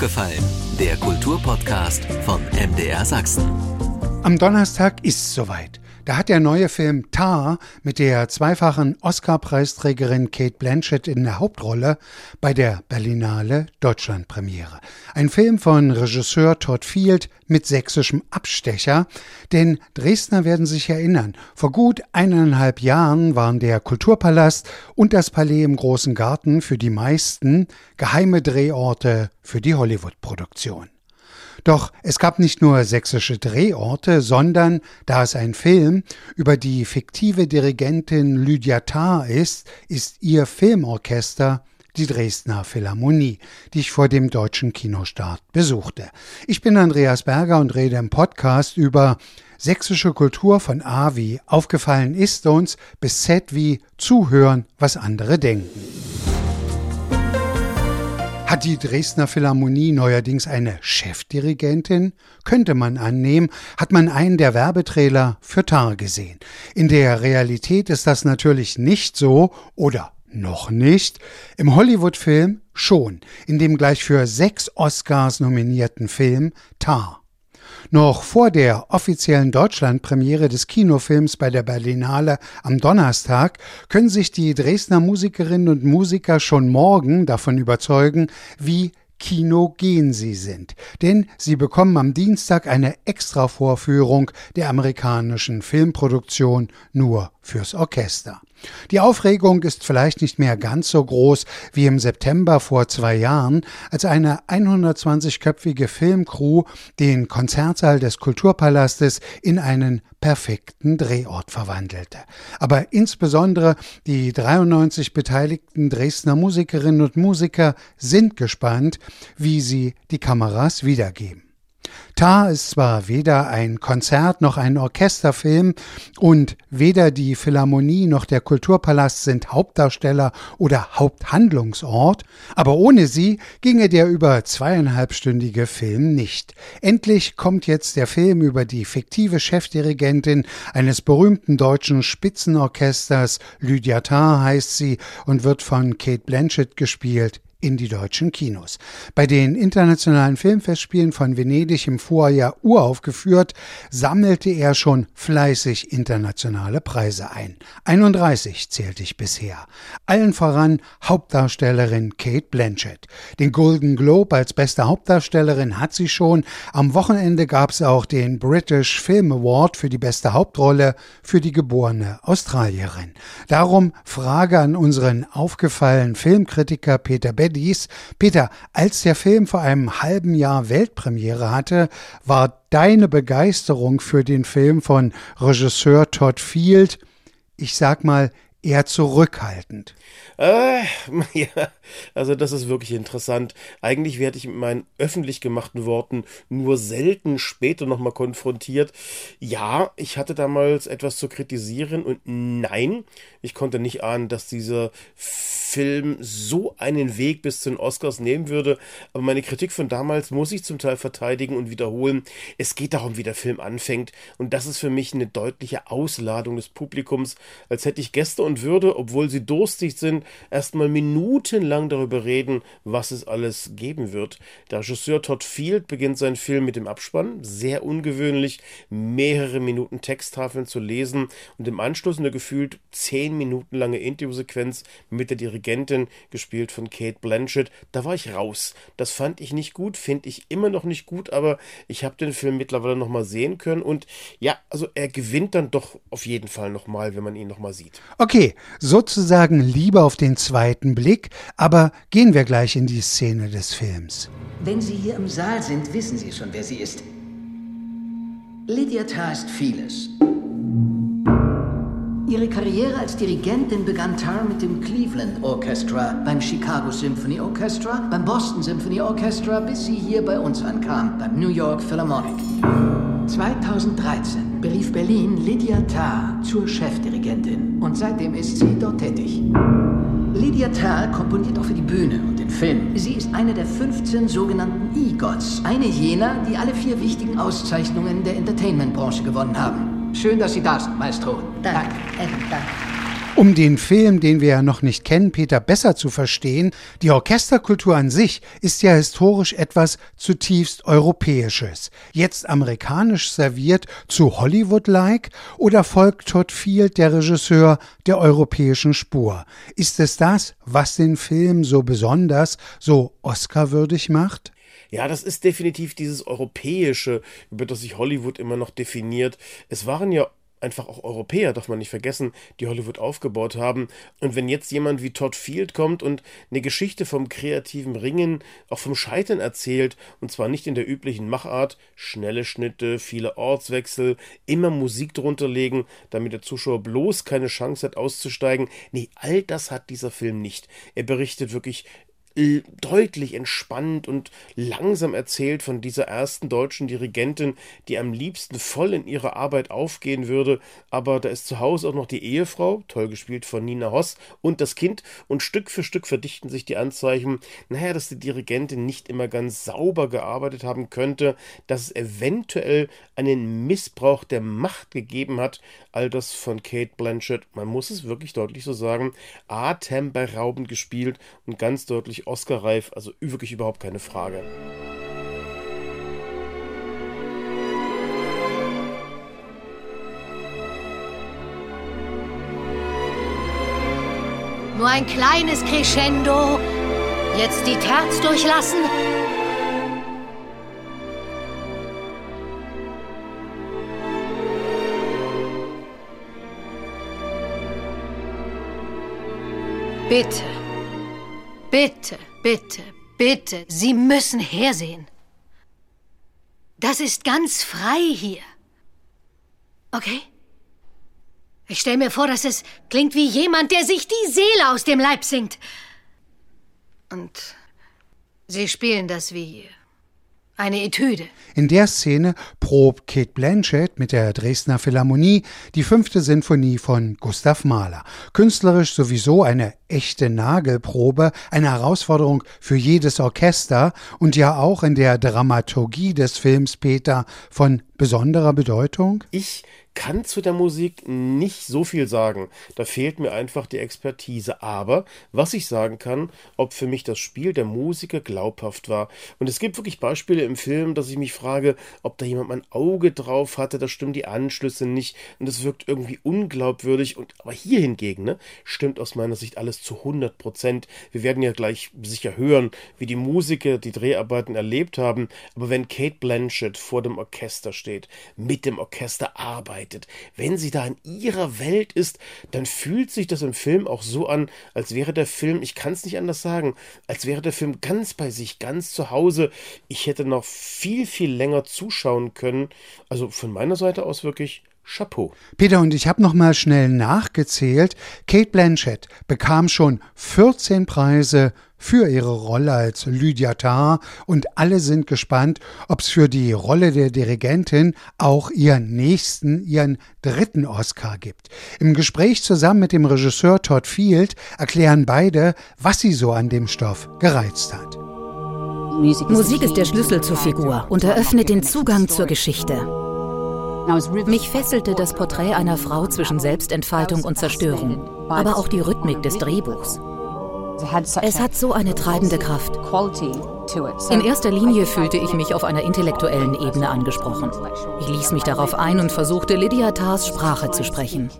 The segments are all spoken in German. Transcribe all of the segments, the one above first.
aufgefallen? Der Kulturpodcast von MDR Sachsen. Am Donnerstag ist es soweit. Da hat der neue Film Tar mit der zweifachen Oscar-Preisträgerin Kate Blanchett in der Hauptrolle bei der Berlinale Deutschlandpremiere. Ein Film von Regisseur Todd Field mit sächsischem Abstecher, denn Dresdner werden sich erinnern, vor gut eineinhalb Jahren waren der Kulturpalast und das Palais im Großen Garten für die meisten geheime Drehorte für die Hollywood-Produktion. Doch es gab nicht nur sächsische Drehorte, sondern da es ein Film über die fiktive Dirigentin Lydia Tarr ist, ist ihr Filmorchester die Dresdner Philharmonie, die ich vor dem deutschen Kinostart besuchte. Ich bin Andreas Berger und rede im Podcast über sächsische Kultur von A wie aufgefallen ist uns bis Z wie zuhören, was andere denken. Hat die Dresdner Philharmonie neuerdings eine Chefdirigentin? Könnte man annehmen, hat man einen der Werbetrailer für Tar gesehen. In der Realität ist das natürlich nicht so oder noch nicht. Im Hollywood-Film schon, in dem gleich für sechs Oscars nominierten Film Tar. Noch vor der offiziellen Deutschlandpremiere des Kinofilms bei der Berlinale am Donnerstag können sich die Dresdner Musikerinnen und Musiker schon morgen davon überzeugen, wie kinogen sie sind. Denn sie bekommen am Dienstag eine Extravorführung der amerikanischen Filmproduktion nur fürs Orchester. Die Aufregung ist vielleicht nicht mehr ganz so groß wie im September vor zwei Jahren, als eine 120-köpfige Filmcrew den Konzertsaal des Kulturpalastes in einen perfekten Drehort verwandelte. Aber insbesondere die 93 beteiligten Dresdner Musikerinnen und Musiker sind gespannt, wie sie die Kameras wiedergeben. Tar ist zwar weder ein Konzert noch ein Orchesterfilm und weder die Philharmonie noch der Kulturpalast sind Hauptdarsteller oder Haupthandlungsort, aber ohne sie ginge der über zweieinhalbstündige Film nicht. Endlich kommt jetzt der Film über die fiktive Chefdirigentin eines berühmten deutschen Spitzenorchesters, Lydia Tarr heißt sie und wird von Kate Blanchett gespielt, in die deutschen Kinos. Bei den internationalen Filmfestspielen von Venedig im Vorjahr uraufgeführt, sammelte er schon fleißig internationale Preise ein. 31 zählte ich bisher. Allen voran Hauptdarstellerin Kate Blanchett. Den Golden Globe als beste Hauptdarstellerin hat sie schon. Am Wochenende gab es auch den British Film Award für die beste Hauptrolle für die geborene Australierin. Darum Frage an unseren aufgefallenen Filmkritiker Peter Bett dies. Peter, als der Film vor einem halben Jahr Weltpremiere hatte, war deine Begeisterung für den Film von Regisseur Todd Field, ich sag mal, eher zurückhaltend. Äh, ja, also das ist wirklich interessant. Eigentlich werde ich mit meinen öffentlich gemachten Worten nur selten später nochmal konfrontiert. Ja, ich hatte damals etwas zu kritisieren und nein, ich konnte nicht ahnen, dass dieser Film so einen Weg bis zu den Oscars nehmen würde. Aber meine Kritik von damals muss ich zum Teil verteidigen und wiederholen. Es geht darum, wie der Film anfängt. Und das ist für mich eine deutliche Ausladung des Publikums, als hätte ich Gäste und würde, obwohl sie durstig sind, erstmal minutenlang darüber reden, was es alles geben wird. Der Regisseur Todd Field beginnt seinen Film mit dem Abspann. Sehr ungewöhnlich, mehrere Minuten Texttafeln zu lesen und im Anschluss eine gefühlt zehn Minuten lange Interviewsequenz mit der Dirigentin Regentin, gespielt von Kate Blanchett. Da war ich raus. Das fand ich nicht gut, finde ich immer noch nicht gut, aber ich habe den Film mittlerweile nochmal sehen können und ja, also er gewinnt dann doch auf jeden Fall nochmal, wenn man ihn nochmal sieht. Okay, sozusagen Liebe auf den zweiten Blick, aber gehen wir gleich in die Szene des Films. Wenn Sie hier im Saal sind, wissen Sie schon, wer sie ist. Lydia Tarr ist vieles. Ihre Karriere als Dirigentin begann Tarr mit dem Cleveland Orchestra, beim Chicago Symphony Orchestra, beim Boston Symphony Orchestra, bis sie hier bei uns ankam, beim New York Philharmonic. 2013 berief Berlin Lydia Tarr zur Chefdirigentin und seitdem ist sie dort tätig. Lydia Tarr komponiert auch für die Bühne und den Film. Sie ist eine der 15 sogenannten EGOTs, eine jener, die alle vier wichtigen Auszeichnungen der Entertainment-Branche gewonnen haben. Schön, dass Sie da sind, Maestro. Danke. Danke. Um den Film, den wir ja noch nicht kennen, Peter, besser zu verstehen, die Orchesterkultur an sich ist ja historisch etwas zutiefst Europäisches. Jetzt amerikanisch serviert zu Hollywood-like oder folgt Todd Field, der Regisseur, der europäischen Spur? Ist es das, was den Film so besonders, so Oscar-würdig macht? Ja, das ist definitiv dieses Europäische, über das sich Hollywood immer noch definiert. Es waren ja einfach auch Europäer, darf man nicht vergessen, die Hollywood aufgebaut haben. Und wenn jetzt jemand wie Todd Field kommt und eine Geschichte vom kreativen Ringen, auch vom Scheitern erzählt, und zwar nicht in der üblichen Machart, schnelle Schnitte, viele Ortswechsel, immer Musik drunter legen, damit der Zuschauer bloß keine Chance hat auszusteigen. Nee, all das hat dieser Film nicht. Er berichtet wirklich deutlich entspannt und langsam erzählt von dieser ersten deutschen Dirigentin, die am liebsten voll in ihrer Arbeit aufgehen würde, aber da ist zu Hause auch noch die Ehefrau, toll gespielt von Nina Hoss, und das Kind, und Stück für Stück verdichten sich die Anzeichen, naja, dass die Dirigentin nicht immer ganz sauber gearbeitet haben könnte, dass es eventuell einen Missbrauch der Macht gegeben hat, all das von Kate Blanchett, man muss es wirklich deutlich so sagen, atemberaubend gespielt und ganz deutlich wirklich Oscar-reif, also wirklich überhaupt keine Frage. Nur ein kleines Crescendo. Jetzt die Terz durchlassen. Bitte. Bitte, bitte, bitte, Sie müssen hersehen. Das ist ganz frei hier. Okay? Ich stelle mir vor, dass es klingt wie jemand, der sich die Seele aus dem Leib singt. Und Sie spielen das wie eine Etüde. In der Szene probt Kate Blanchett mit der Dresdner Philharmonie die fünfte Sinfonie von Gustav Mahler. Künstlerisch sowieso eine echte Nagelprobe, eine Herausforderung für jedes Orchester und ja auch in der Dramaturgie des Films Peter von besonderer Bedeutung? Ich kann zu der Musik nicht so viel sagen. Da fehlt mir einfach die Expertise. Aber was ich sagen kann, ob für mich das Spiel der Musiker glaubhaft war. Und es gibt wirklich Beispiele im Film, dass ich mich frage, ob da jemand mein Auge drauf hatte, da stimmen die Anschlüsse nicht und es wirkt irgendwie unglaubwürdig. Und aber hier hingegen, ne, stimmt aus meiner Sicht alles zu 100 Prozent. Wir werden ja gleich sicher hören, wie die Musiker die Dreharbeiten erlebt haben. Aber wenn Kate Blanchett vor dem Orchester steht, mit dem Orchester arbeitet, wenn sie da in ihrer Welt ist, dann fühlt sich das im Film auch so an, als wäre der Film, ich kann es nicht anders sagen, als wäre der Film ganz bei sich, ganz zu Hause. Ich hätte noch viel, viel länger zuschauen können. Also von meiner Seite aus wirklich Chapeau. Peter und ich habe noch mal schnell nachgezählt. Kate Blanchett bekam schon 14 Preise für ihre Rolle als Lydia Tarr und alle sind gespannt, ob es für die Rolle der Dirigentin auch ihren nächsten, ihren dritten Oscar gibt. Im Gespräch zusammen mit dem Regisseur Todd Field erklären beide, was sie so an dem Stoff gereizt hat. Musik ist der Schlüssel zur Figur und eröffnet den Zugang zur Geschichte. Mich fesselte das Porträt einer Frau zwischen Selbstentfaltung und Zerstörung, aber auch die Rhythmik des Drehbuchs. Es hat so eine treibende Kraft. In erster Linie fühlte ich mich auf einer intellektuellen Ebene angesprochen. Ich ließ mich darauf ein und versuchte, Lydia Tars Sprache zu sprechen.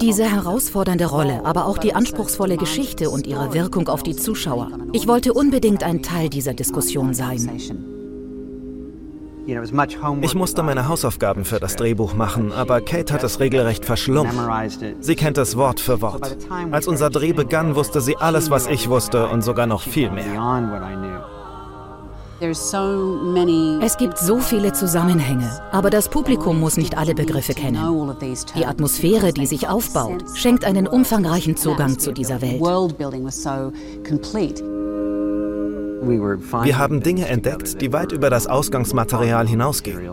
Diese herausfordernde Rolle, aber auch die anspruchsvolle Geschichte und ihre Wirkung auf die Zuschauer. Ich wollte unbedingt ein Teil dieser Diskussion sein. Ich musste meine Hausaufgaben für das Drehbuch machen, aber Kate hat es regelrecht verschlungen. Sie kennt es Wort für Wort. Als unser Dreh begann, wusste sie alles, was ich wusste und sogar noch viel mehr. Es gibt so viele Zusammenhänge, aber das Publikum muss nicht alle Begriffe kennen. Die Atmosphäre, die sich aufbaut, schenkt einen umfangreichen Zugang zu dieser Welt. Wir haben Dinge entdeckt, die weit über das Ausgangsmaterial hinausgehen.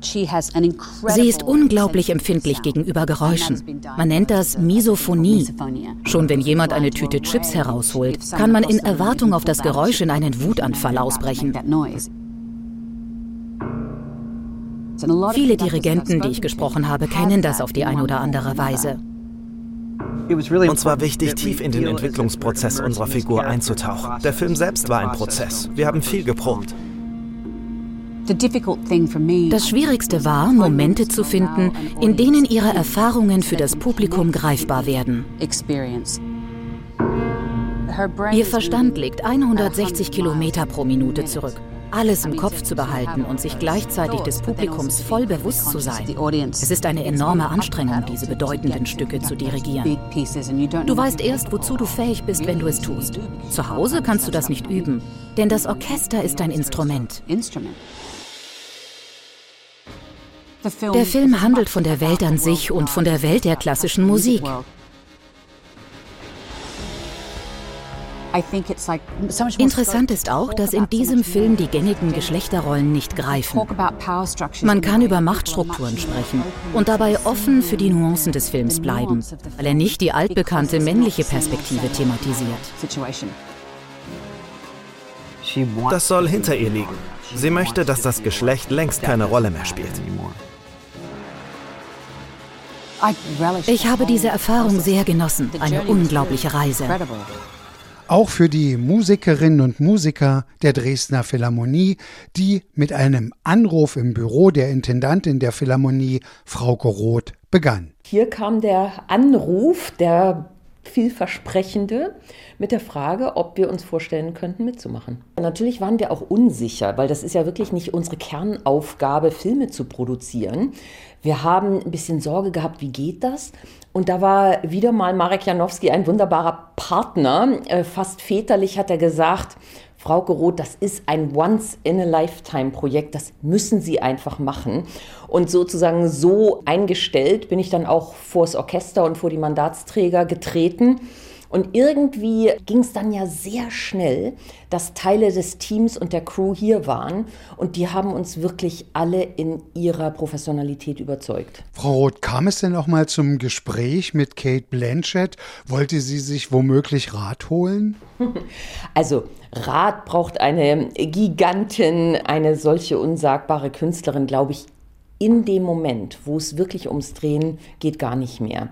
Sie ist unglaublich empfindlich gegenüber Geräuschen. Man nennt das Misophonie. Schon wenn jemand eine Tüte Chips herausholt, kann man in Erwartung auf das Geräusch in einen Wutanfall ausbrechen. Viele Dirigenten, die ich gesprochen habe, kennen das auf die eine oder andere Weise. Uns war wichtig, tief in den Entwicklungsprozess unserer Figur einzutauchen. Der Film selbst war ein Prozess. Wir haben viel geprobt. Das Schwierigste war, Momente zu finden, in denen ihre Erfahrungen für das Publikum greifbar werden. Ihr Verstand legt 160 Kilometer pro Minute zurück. Alles im Kopf zu behalten und sich gleichzeitig des Publikums voll bewusst zu sein. Es ist eine enorme Anstrengung, diese bedeutenden Stücke zu dirigieren. Du weißt erst, wozu du fähig bist, wenn du es tust. Zu Hause kannst du das nicht üben, denn das Orchester ist ein Instrument. Der Film handelt von der Welt an sich und von der Welt der klassischen Musik. Interessant ist auch, dass in diesem Film die gängigen Geschlechterrollen nicht greifen. Man kann über Machtstrukturen sprechen und dabei offen für die Nuancen des Films bleiben, weil er nicht die altbekannte männliche Perspektive thematisiert. Das soll hinter ihr liegen. Sie möchte, dass das Geschlecht längst keine Rolle mehr spielt. Ich habe diese Erfahrung sehr genossen. Eine unglaubliche Reise. Auch für die Musikerinnen und Musiker der Dresdner Philharmonie, die mit einem Anruf im Büro der Intendantin der Philharmonie, Frauke Roth, begann. Hier kam der Anruf, der vielversprechende, mit der Frage, ob wir uns vorstellen könnten, mitzumachen. Natürlich waren wir auch unsicher, weil das ist ja wirklich nicht unsere Kernaufgabe, Filme zu produzieren. Wir haben ein bisschen Sorge gehabt, wie geht das? Und da war wieder mal Marek Janowski ein wunderbarer Partner. Äh, fast väterlich hat er gesagt, Frau Roth, das ist ein Once-in-a-Lifetime-Projekt, das müssen Sie einfach machen. Und sozusagen so eingestellt bin ich dann auch vors Orchester und vor die Mandatsträger getreten und irgendwie ging es dann ja sehr schnell, dass Teile des Teams und der Crew hier waren und die haben uns wirklich alle in ihrer Professionalität überzeugt. Frau Roth, kam es denn auch mal zum Gespräch mit Kate Blanchett? Wollte sie sich womöglich Rat holen? Also Rat braucht eine Gigantin, eine solche unsagbare Künstlerin, glaube ich, in dem Moment, wo es wirklich ums Drehen geht, gar nicht mehr.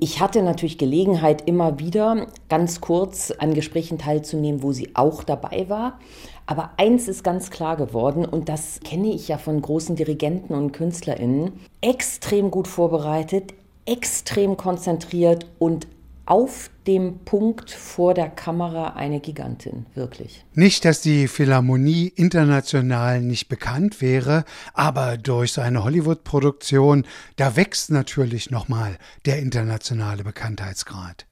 Ich hatte natürlich Gelegenheit, immer wieder ganz kurz an Gesprächen teilzunehmen, wo sie auch dabei war. Aber eins ist ganz klar geworden, und das kenne ich ja von großen Dirigenten und KünstlerInnen, extrem gut vorbereitet, extrem konzentriert und auf dem Punkt vor der Kamera eine Gigantin, wirklich. Nicht, dass die Philharmonie international nicht bekannt wäre, aber durch so eine Hollywood-Produktion, da wächst natürlich nochmal der internationale Bekanntheitsgrad.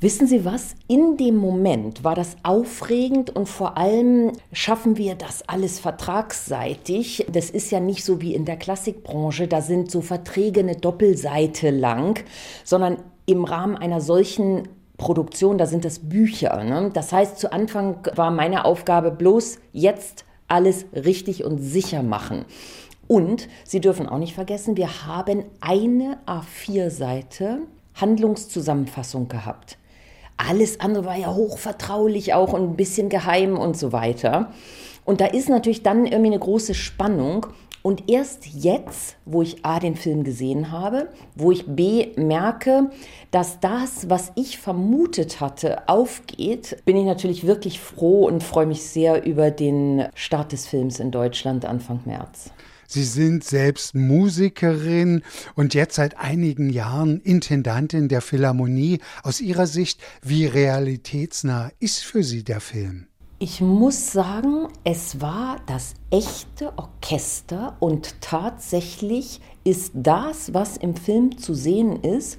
Wissen Sie was? In dem Moment war das aufregend und vor allem schaffen wir das alles vertragsseitig. Das ist ja nicht so wie in der Klassikbranche, da sind so Verträge eine Doppelseite lang, sondern im Rahmen einer solchen Produktion, da sind das Bücher. Ne? Das heißt, zu Anfang war meine Aufgabe bloß jetzt alles richtig und sicher machen. Und Sie dürfen auch nicht vergessen, wir haben eine A4-Seite Handlungszusammenfassung gehabt. Alles andere war ja hochvertraulich auch und ein bisschen geheim und so weiter. Und da ist natürlich dann irgendwie eine große Spannung. Und erst jetzt, wo ich A den Film gesehen habe, wo ich B merke, dass das, was ich vermutet hatte, aufgeht, bin ich natürlich wirklich froh und freue mich sehr über den Start des Films in Deutschland Anfang März. Sie sind selbst Musikerin und jetzt seit einigen Jahren Intendantin der Philharmonie. Aus Ihrer Sicht, wie realitätsnah ist für Sie der Film? Ich muss sagen, es war das echte Orchester und tatsächlich ist das, was im Film zu sehen ist,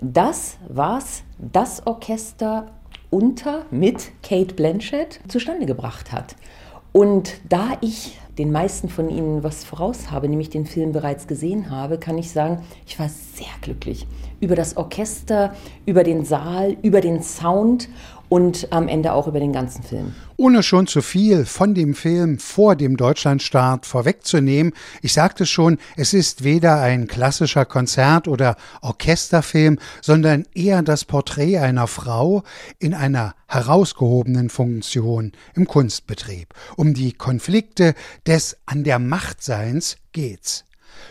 das, was das Orchester unter mit Kate Blanchett zustande gebracht hat. Und da ich den meisten von Ihnen was voraus habe, nämlich den Film bereits gesehen habe, kann ich sagen, ich war sehr glücklich über das Orchester, über den Saal, über den Sound und am Ende auch über den ganzen Film. Ohne schon zu viel von dem Film vor dem Deutschlandstart vorwegzunehmen, ich sagte schon, es ist weder ein klassischer Konzert- oder Orchesterfilm, sondern eher das Porträt einer Frau in einer herausgehobenen Funktion im Kunstbetrieb. Um die Konflikte des an der Machtseins geht's.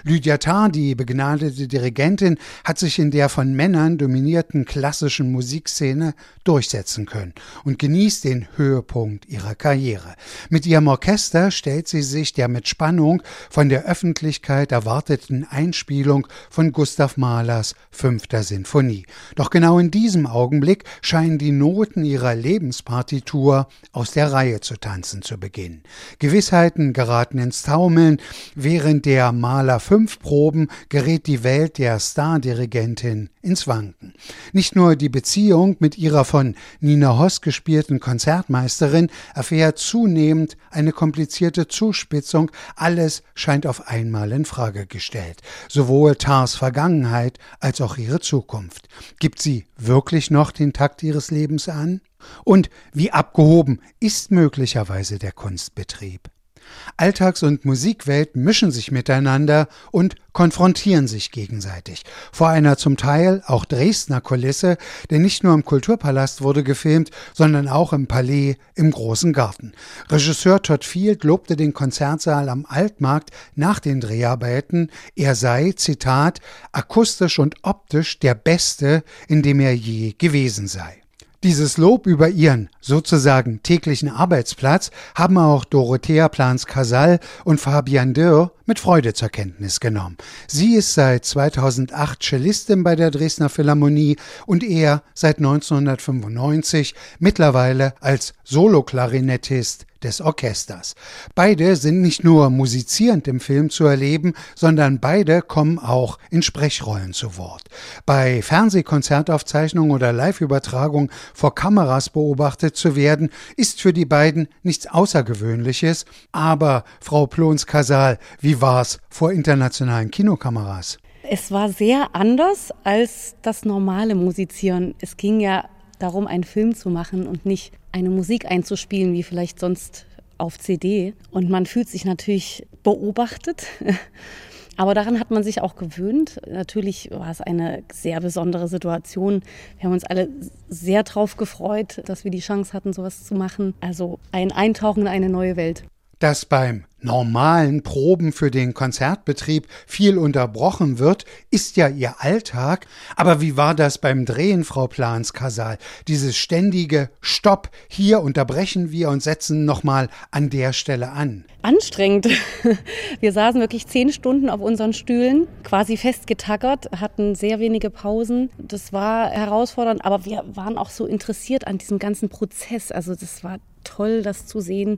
Lydia Tarr, die begnadete Dirigentin, hat sich in der von Männern dominierten klassischen Musikszene durchsetzen können und genießt den Höhepunkt ihrer Karriere. Mit ihrem Orchester stellt sie sich der mit Spannung von der Öffentlichkeit erwarteten Einspielung von Gustav Mahlers Fünfter Sinfonie. Doch genau in diesem Augenblick scheinen die Noten ihrer Lebenspartitur aus der Reihe zu tanzen zu beginnen. Gewissheiten geraten ins Taumeln, während der Mahler fünf Proben gerät die Welt der Stardirigentin ins Wanken. Nicht nur die Beziehung mit ihrer von Nina Hoss gespielten Konzertmeisterin erfährt zunehmend eine komplizierte Zuspitzung, alles scheint auf einmal in Frage gestellt. Sowohl Tars Vergangenheit als auch ihre Zukunft. Gibt sie wirklich noch den Takt ihres Lebens an? Und wie abgehoben ist möglicherweise der Kunstbetrieb? Alltags- und Musikwelt mischen sich miteinander und konfrontieren sich gegenseitig. Vor einer zum Teil auch Dresdner Kulisse, denn nicht nur im Kulturpalast wurde gefilmt, sondern auch im Palais im Großen Garten. Regisseur Todd Field lobte den Konzertsaal am Altmarkt nach den Dreharbeiten. Er sei, Zitat, akustisch und optisch der beste, in dem er je gewesen sei. Dieses Lob über ihren sozusagen täglichen Arbeitsplatz haben auch Dorothea Plans-Casal und Fabian Dürr mit Freude zur Kenntnis genommen. Sie ist seit 2008 Cellistin bei der Dresdner Philharmonie und er seit 1995 mittlerweile als Soloklarinettist des Orchesters. Beide sind nicht nur musizierend im Film zu erleben, sondern beide kommen auch in Sprechrollen zu Wort. Bei Fernsehkonzertaufzeichnungen oder Live-Übertragungen vor Kameras beobachtet zu werden, ist für die beiden nichts Außergewöhnliches. Aber, Frau Plons-Casal, wie war's vor internationalen Kinokameras? Es war sehr anders als das normale Musizieren. Es ging ja darum, einen Film zu machen und nicht eine Musik einzuspielen, wie vielleicht sonst auf CD. Und man fühlt sich natürlich beobachtet. Aber daran hat man sich auch gewöhnt. Natürlich war es eine sehr besondere Situation. Wir haben uns alle sehr drauf gefreut, dass wir die Chance hatten, sowas zu machen. Also ein Eintauchen in eine neue Welt. Das beim normalen Proben für den Konzertbetrieb viel unterbrochen wird, ist ja ihr Alltag. Aber wie war das beim Drehen, Frau Plans-Kasal? Dieses ständige Stopp, hier unterbrechen wir und setzen nochmal an der Stelle an. Anstrengend. Wir saßen wirklich zehn Stunden auf unseren Stühlen, quasi festgetackert, hatten sehr wenige Pausen. Das war herausfordernd, aber wir waren auch so interessiert an diesem ganzen Prozess. Also das war toll, das zu sehen,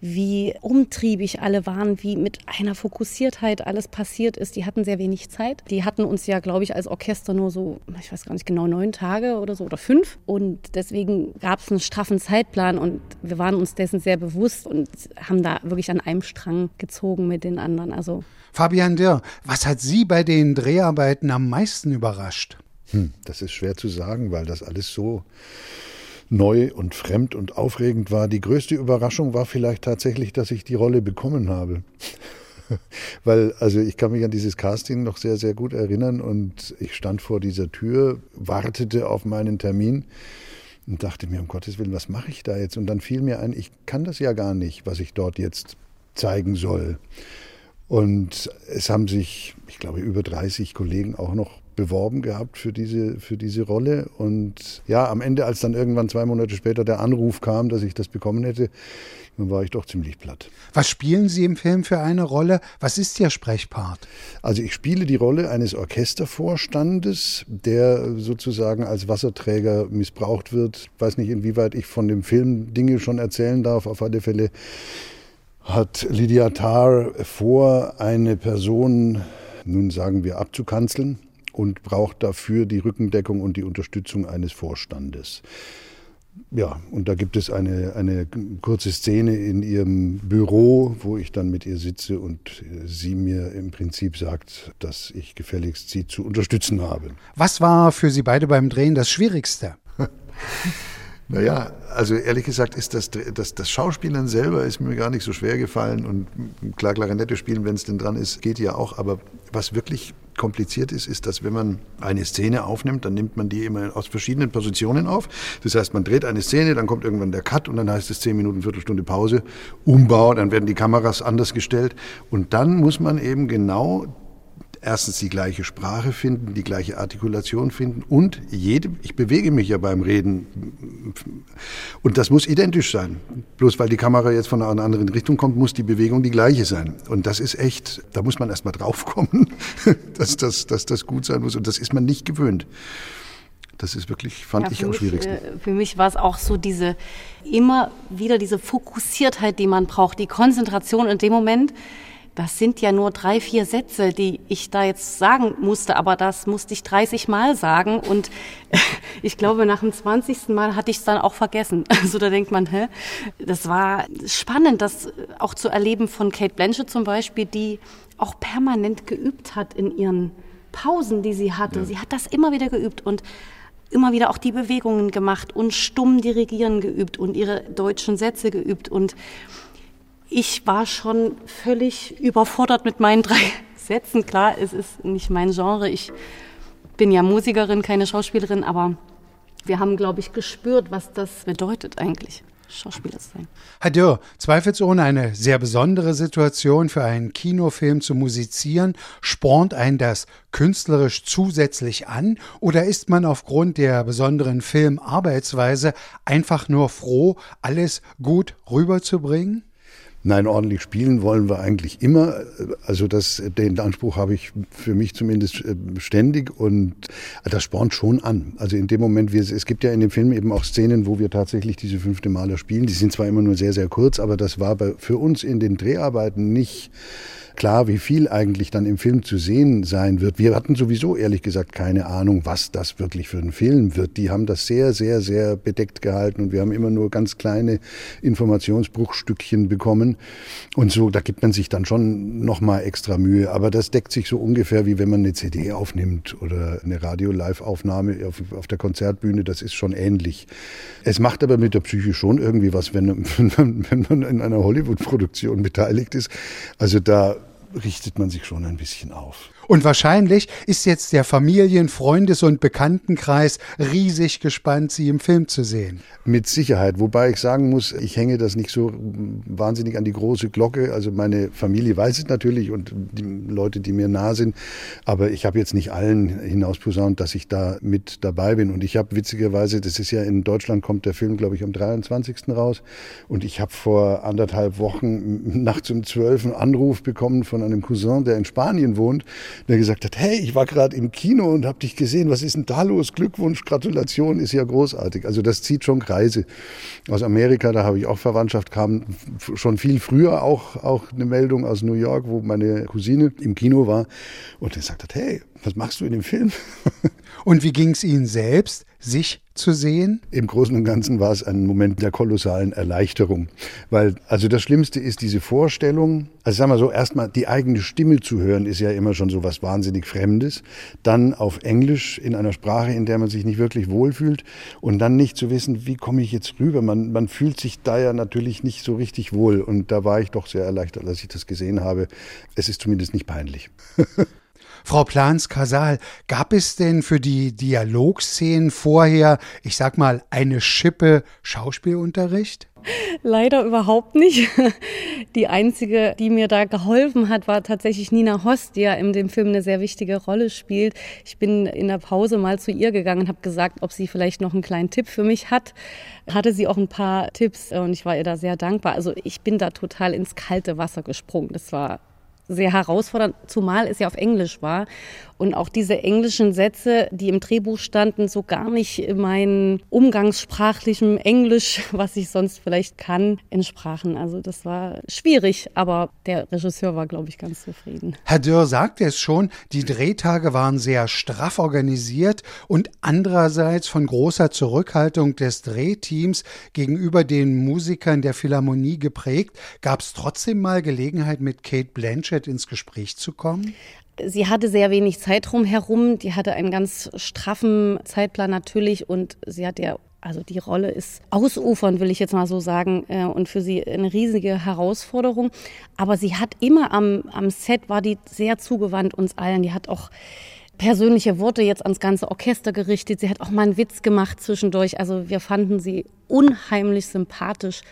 wie umtriebig alle waren, wie mit einer Fokussiertheit alles passiert ist. Die hatten sehr wenig Zeit. Die hatten uns ja, glaube ich, als Orchester nur so, ich weiß gar nicht genau, neun Tage oder so oder fünf. Und deswegen gab es einen straffen Zeitplan und wir waren uns dessen sehr bewusst und haben da wirklich an einem Strang gezogen mit den anderen. Also Fabian Dirr, was hat Sie bei den Dreharbeiten am meisten überrascht? Hm, das ist schwer zu sagen, weil das alles so neu und fremd und aufregend war. Die größte Überraschung war vielleicht tatsächlich, dass ich die Rolle bekommen habe. Weil, also ich kann mich an dieses Casting noch sehr, sehr gut erinnern und ich stand vor dieser Tür, wartete auf meinen Termin und dachte mir, um Gottes Willen, was mache ich da jetzt? Und dann fiel mir ein, ich kann das ja gar nicht, was ich dort jetzt zeigen soll. Und es haben sich, ich glaube, über 30 Kollegen auch noch beworben gehabt für diese, für diese Rolle. Und ja, am Ende, als dann irgendwann zwei Monate später der Anruf kam, dass ich das bekommen hätte, dann war ich doch ziemlich platt. Was spielen Sie im Film für eine Rolle? Was ist Ihr Sprechpart? Also ich spiele die Rolle eines Orchestervorstandes, der sozusagen als Wasserträger missbraucht wird. Ich weiß nicht, inwieweit ich von dem Film Dinge schon erzählen darf. Auf alle Fälle hat Lydia Tarr vor, eine Person, nun sagen wir, abzukanzeln und braucht dafür die Rückendeckung und die Unterstützung eines Vorstandes. Ja, und da gibt es eine, eine kurze Szene in ihrem Büro, wo ich dann mit ihr sitze und sie mir im Prinzip sagt, dass ich gefälligst sie zu unterstützen habe. Was war für Sie beide beim Drehen das Schwierigste? Naja, also ehrlich gesagt ist das, das, das Schauspielern selber ist mir gar nicht so schwer gefallen und klar Klarinette spielen, wenn es denn dran ist, geht ja auch. Aber was wirklich kompliziert ist, ist, dass wenn man eine Szene aufnimmt, dann nimmt man die immer aus verschiedenen Positionen auf. Das heißt, man dreht eine Szene, dann kommt irgendwann der Cut und dann heißt es zehn Minuten, Viertelstunde Pause, Umbau, dann werden die Kameras anders gestellt und dann muss man eben genau erstens die gleiche Sprache finden, die gleiche Artikulation finden und jede, ich bewege mich ja beim Reden und das muss identisch sein. Bloß weil die Kamera jetzt von einer anderen Richtung kommt, muss die Bewegung die gleiche sein. Und das ist echt, da muss man erstmal draufkommen, dass das, dass das gut sein muss und das ist man nicht gewöhnt. Das ist wirklich, fand ja, ich am schwierigsten. Äh, für mich war es auch so diese, immer wieder diese Fokussiertheit, die man braucht, die Konzentration in dem Moment, das sind ja nur drei, vier Sätze, die ich da jetzt sagen musste, aber das musste ich 30 Mal sagen und ich glaube, nach dem 20. Mal hatte ich es dann auch vergessen. Also da denkt man, hä? Das war spannend, das auch zu erleben von Kate Blanchett zum Beispiel, die auch permanent geübt hat in ihren Pausen, die sie hatte. Ja. Sie hat das immer wieder geübt und immer wieder auch die Bewegungen gemacht und stumm dirigieren geübt und ihre deutschen Sätze geübt und ich war schon völlig überfordert mit meinen drei Sätzen. Klar, es ist nicht mein Genre. Ich bin ja Musikerin, keine Schauspielerin, aber wir haben, glaube ich, gespürt, was das bedeutet eigentlich. Schauspieler sein. Herr Dürr, zweifelsohne eine sehr besondere Situation für einen Kinofilm zu musizieren. Spornt einen das künstlerisch zusätzlich an oder ist man aufgrund der besonderen Filmarbeitsweise einfach nur froh, alles gut rüberzubringen? Nein, ordentlich spielen wollen wir eigentlich immer. Also das, den Anspruch habe ich für mich zumindest äh, ständig und das spornt schon an. Also in dem Moment, wir, es gibt ja in dem Film eben auch Szenen, wo wir tatsächlich diese fünfte Maler spielen. Die sind zwar immer nur sehr, sehr kurz, aber das war bei, für uns in den Dreharbeiten nicht klar, wie viel eigentlich dann im Film zu sehen sein wird. Wir hatten sowieso ehrlich gesagt keine Ahnung, was das wirklich für ein Film wird. Die haben das sehr, sehr, sehr bedeckt gehalten und wir haben immer nur ganz kleine Informationsbruchstückchen bekommen. Und so, da gibt man sich dann schon nochmal extra Mühe. Aber das deckt sich so ungefähr, wie wenn man eine CD aufnimmt oder eine Radio-Live-Aufnahme auf, auf der Konzertbühne. Das ist schon ähnlich. Es macht aber mit der Psyche schon irgendwie was, wenn, wenn man in einer Hollywood-Produktion beteiligt ist. Also da richtet man sich schon ein bisschen auf. Und wahrscheinlich ist jetzt der Familien-, Freundes- und Bekanntenkreis riesig gespannt, Sie im Film zu sehen. Mit Sicherheit. Wobei ich sagen muss, ich hänge das nicht so wahnsinnig an die große Glocke. Also meine Familie weiß es natürlich und die Leute, die mir nah sind. Aber ich habe jetzt nicht allen hinausposaunt, dass ich da mit dabei bin. Und ich habe witzigerweise, das ist ja in Deutschland kommt der Film, glaube ich, am 23. raus. Und ich habe vor anderthalb Wochen nachts um zwölf einen Anruf bekommen von einem Cousin, der in Spanien wohnt der gesagt hat, hey, ich war gerade im Kino und habe dich gesehen, was ist denn da los? Glückwunsch, Gratulation, ist ja großartig. Also das zieht schon Kreise. Aus Amerika, da habe ich auch Verwandtschaft, kam schon viel früher auch, auch eine Meldung aus New York, wo meine Cousine im Kino war und der gesagt hat, hey, was machst du in dem Film? Und wie ging es Ihnen selbst, sich zu sehen? Im Großen und Ganzen war es ein Moment der kolossalen Erleichterung. Weil, also das Schlimmste ist diese Vorstellung, also sagen wir so, erstmal die eigene Stimme zu hören, ist ja immer schon so was wahnsinnig Fremdes. Dann auf Englisch in einer Sprache, in der man sich nicht wirklich wohlfühlt. Und dann nicht zu wissen, wie komme ich jetzt rüber? Man, man fühlt sich da ja natürlich nicht so richtig wohl. Und da war ich doch sehr erleichtert, als ich das gesehen habe. Es ist zumindest nicht peinlich. Frau Plans-Kasal, gab es denn für die Dialogszenen vorher, ich sag mal, eine Schippe Schauspielunterricht? Leider überhaupt nicht. Die einzige, die mir da geholfen hat, war tatsächlich Nina Host, die ja in dem Film eine sehr wichtige Rolle spielt. Ich bin in der Pause mal zu ihr gegangen und habe gesagt, ob sie vielleicht noch einen kleinen Tipp für mich hat. Hatte sie auch ein paar Tipps und ich war ihr da sehr dankbar. Also ich bin da total ins kalte Wasser gesprungen. Das war sehr herausfordernd, zumal es ja auf Englisch war. Und auch diese englischen Sätze, die im Drehbuch standen, so gar nicht in meinem umgangssprachlichen Englisch, was ich sonst vielleicht kann, entsprachen. Also das war schwierig, aber der Regisseur war, glaube ich, ganz zufrieden. Herr Dürr sagte es schon, die Drehtage waren sehr straff organisiert und andererseits von großer Zurückhaltung des Drehteams gegenüber den Musikern der Philharmonie geprägt. Gab es trotzdem mal Gelegenheit, mit Kate Blanchett ins Gespräch zu kommen? Sie hatte sehr wenig Zeit drumherum. Die hatte einen ganz straffen Zeitplan natürlich und sie hat ja Also die Rolle ist ausufernd, will ich jetzt mal so sagen, äh, und für sie eine riesige Herausforderung. Aber sie hat immer am, am Set, war die sehr zugewandt uns allen. Die hat auch persönliche Worte jetzt ans ganze Orchester gerichtet. Sie hat auch mal einen Witz gemacht zwischendurch. Also wir fanden sie unheimlich sympathisch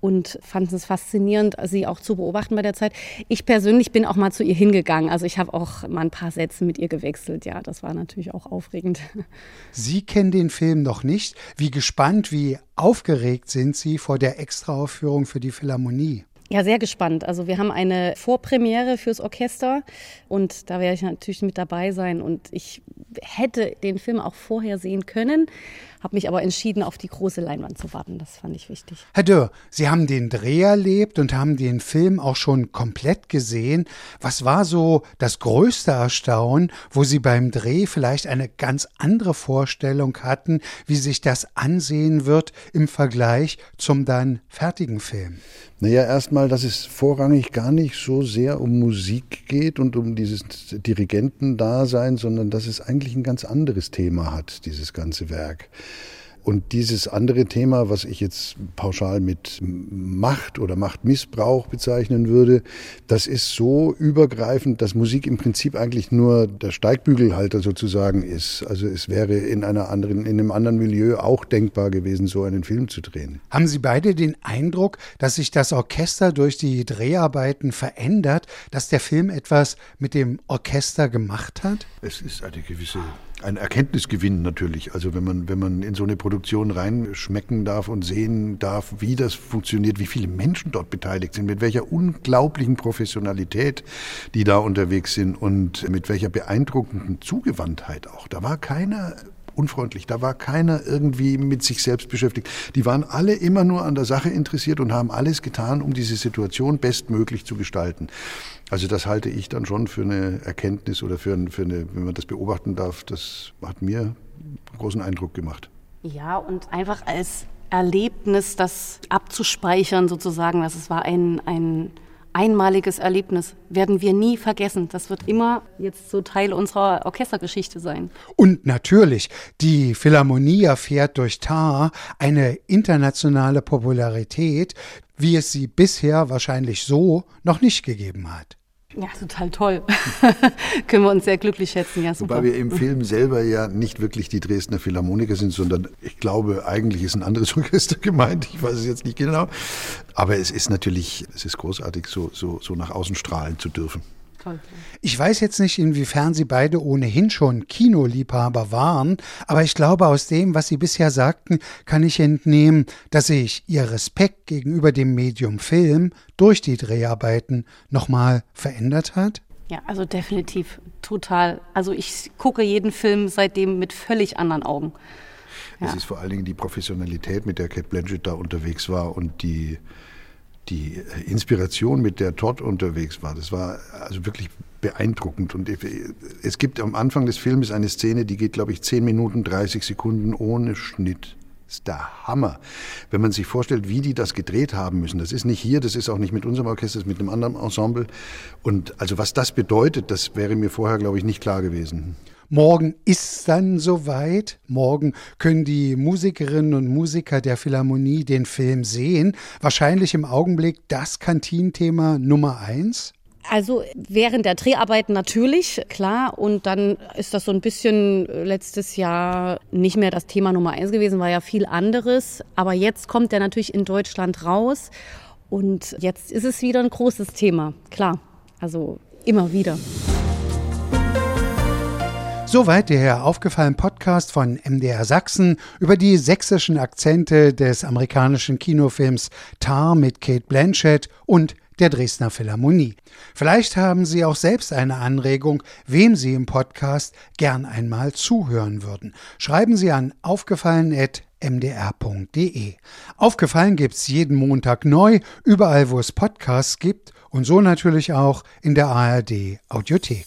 und fanden es faszinierend, sie auch zu beobachten bei der Zeit. Ich persönlich bin auch mal zu ihr hingegangen. Also ich habe auch mal ein paar Sätze mit ihr gewechselt. Ja, das war natürlich auch aufregend. Sie kennen den Film noch nicht. Wie gespannt, wie aufgeregt sind Sie vor der Extraaufführung für die Philharmonie? Ja, sehr gespannt. Also wir haben eine Vorpremiere fürs Orchester und da werde ich natürlich mit dabei sein. Und ich hätte den Film auch vorher sehen können, habe mich aber entschieden, auf die große Leinwand zu warten. Das fand ich wichtig. Herr Dörr, Sie haben den Dreh erlebt und haben den Film auch schon komplett gesehen. Was war so das größte Erstaunen, wo Sie beim Dreh vielleicht eine ganz andere Vorstellung hatten, wie sich das ansehen wird im Vergleich zum dann fertigen Film? Naja, erstmal, dass es vorrangig gar nicht so sehr um Musik geht und um dieses Dirigentendasein, sondern dass es eigentlich ein ganz anderes Thema hat, dieses ganze Werk. Und dieses andere Thema, was ich jetzt pauschal mit Macht oder Machtmissbrauch bezeichnen würde, das ist so übergreifend, dass Musik im Prinzip eigentlich nur der Steigbügelhalter sozusagen ist. Also es wäre in einer anderen, in einem anderen Milieu auch denkbar gewesen, so einen Film zu drehen. Haben Sie beide den Eindruck, dass sich das Orchester durch die Dreharbeiten verändert, dass der Film etwas mit dem Orchester gemacht hat? Es ist eine gewisse ein Erkenntnisgewinn natürlich. Also wenn man, wenn man in so eine Produktion reinschmecken darf und sehen darf, wie das funktioniert, wie viele Menschen dort beteiligt sind, mit welcher unglaublichen Professionalität die da unterwegs sind und mit welcher beeindruckenden Zugewandtheit auch. Da war keiner unfreundlich. Da war keiner irgendwie mit sich selbst beschäftigt. Die waren alle immer nur an der Sache interessiert und haben alles getan, um diese Situation bestmöglich zu gestalten. Also das halte ich dann schon für eine Erkenntnis oder für, für eine, wenn man das beobachten darf, das hat mir großen Eindruck gemacht. Ja, und einfach als Erlebnis, das abzuspeichern sozusagen, dass es war ein, ein einmaliges Erlebnis, werden wir nie vergessen. Das wird immer jetzt so Teil unserer Orchestergeschichte sein. Und natürlich, die Philharmonie erfährt durch Tar eine internationale Popularität, wie es sie bisher wahrscheinlich so noch nicht gegeben hat. Ja, total toll. Können wir uns sehr glücklich schätzen, ja, super. Wobei wir im Film selber ja nicht wirklich die Dresdner Philharmoniker sind, sondern ich glaube, eigentlich ist ein anderes Orchester gemeint. Ich weiß es jetzt nicht genau. Aber es ist natürlich, es ist großartig, so, so, so nach außen strahlen zu dürfen. Toll. Ich weiß jetzt nicht, inwiefern Sie beide ohnehin schon Kinoliebhaber waren, aber ich glaube, aus dem, was Sie bisher sagten, kann ich entnehmen, dass sich Ihr Respekt gegenüber dem Medium Film durch die Dreharbeiten nochmal verändert hat. Ja, also definitiv, total. Also ich gucke jeden Film seitdem mit völlig anderen Augen. Ja. Es ist vor allen Dingen die Professionalität, mit der Kate Blanchett da unterwegs war und die die Inspiration, mit der Todd unterwegs war, das war also wirklich beeindruckend. Und es gibt am Anfang des Films eine Szene, die geht, glaube ich, 10 Minuten, 30 Sekunden ohne Schnitt. Das ist der Hammer. Wenn man sich vorstellt, wie die das gedreht haben müssen. Das ist nicht hier, das ist auch nicht mit unserem Orchester, das ist mit einem anderen Ensemble. Und also was das bedeutet, das wäre mir vorher, glaube ich, nicht klar gewesen. Morgen ist dann soweit. Morgen können die Musikerinnen und Musiker der Philharmonie den Film sehen. Wahrscheinlich im Augenblick das Kantinthema Nummer eins. Also während der Dreharbeiten natürlich, klar. Und dann ist das so ein bisschen letztes Jahr nicht mehr das Thema Nummer eins gewesen, war ja viel anderes. Aber jetzt kommt er natürlich in Deutschland raus. Und jetzt ist es wieder ein großes Thema, klar. Also immer wieder. Soweit der aufgefallen Podcast von MDR Sachsen über die sächsischen Akzente des amerikanischen Kinofilms Tar mit Kate Blanchett und der Dresdner Philharmonie. Vielleicht haben Sie auch selbst eine Anregung, wem Sie im Podcast gern einmal zuhören würden. Schreiben Sie an aufgefallen.mdr.de. Aufgefallen gibt's jeden Montag neu, überall wo es Podcasts gibt und so natürlich auch in der ARD Audiothek.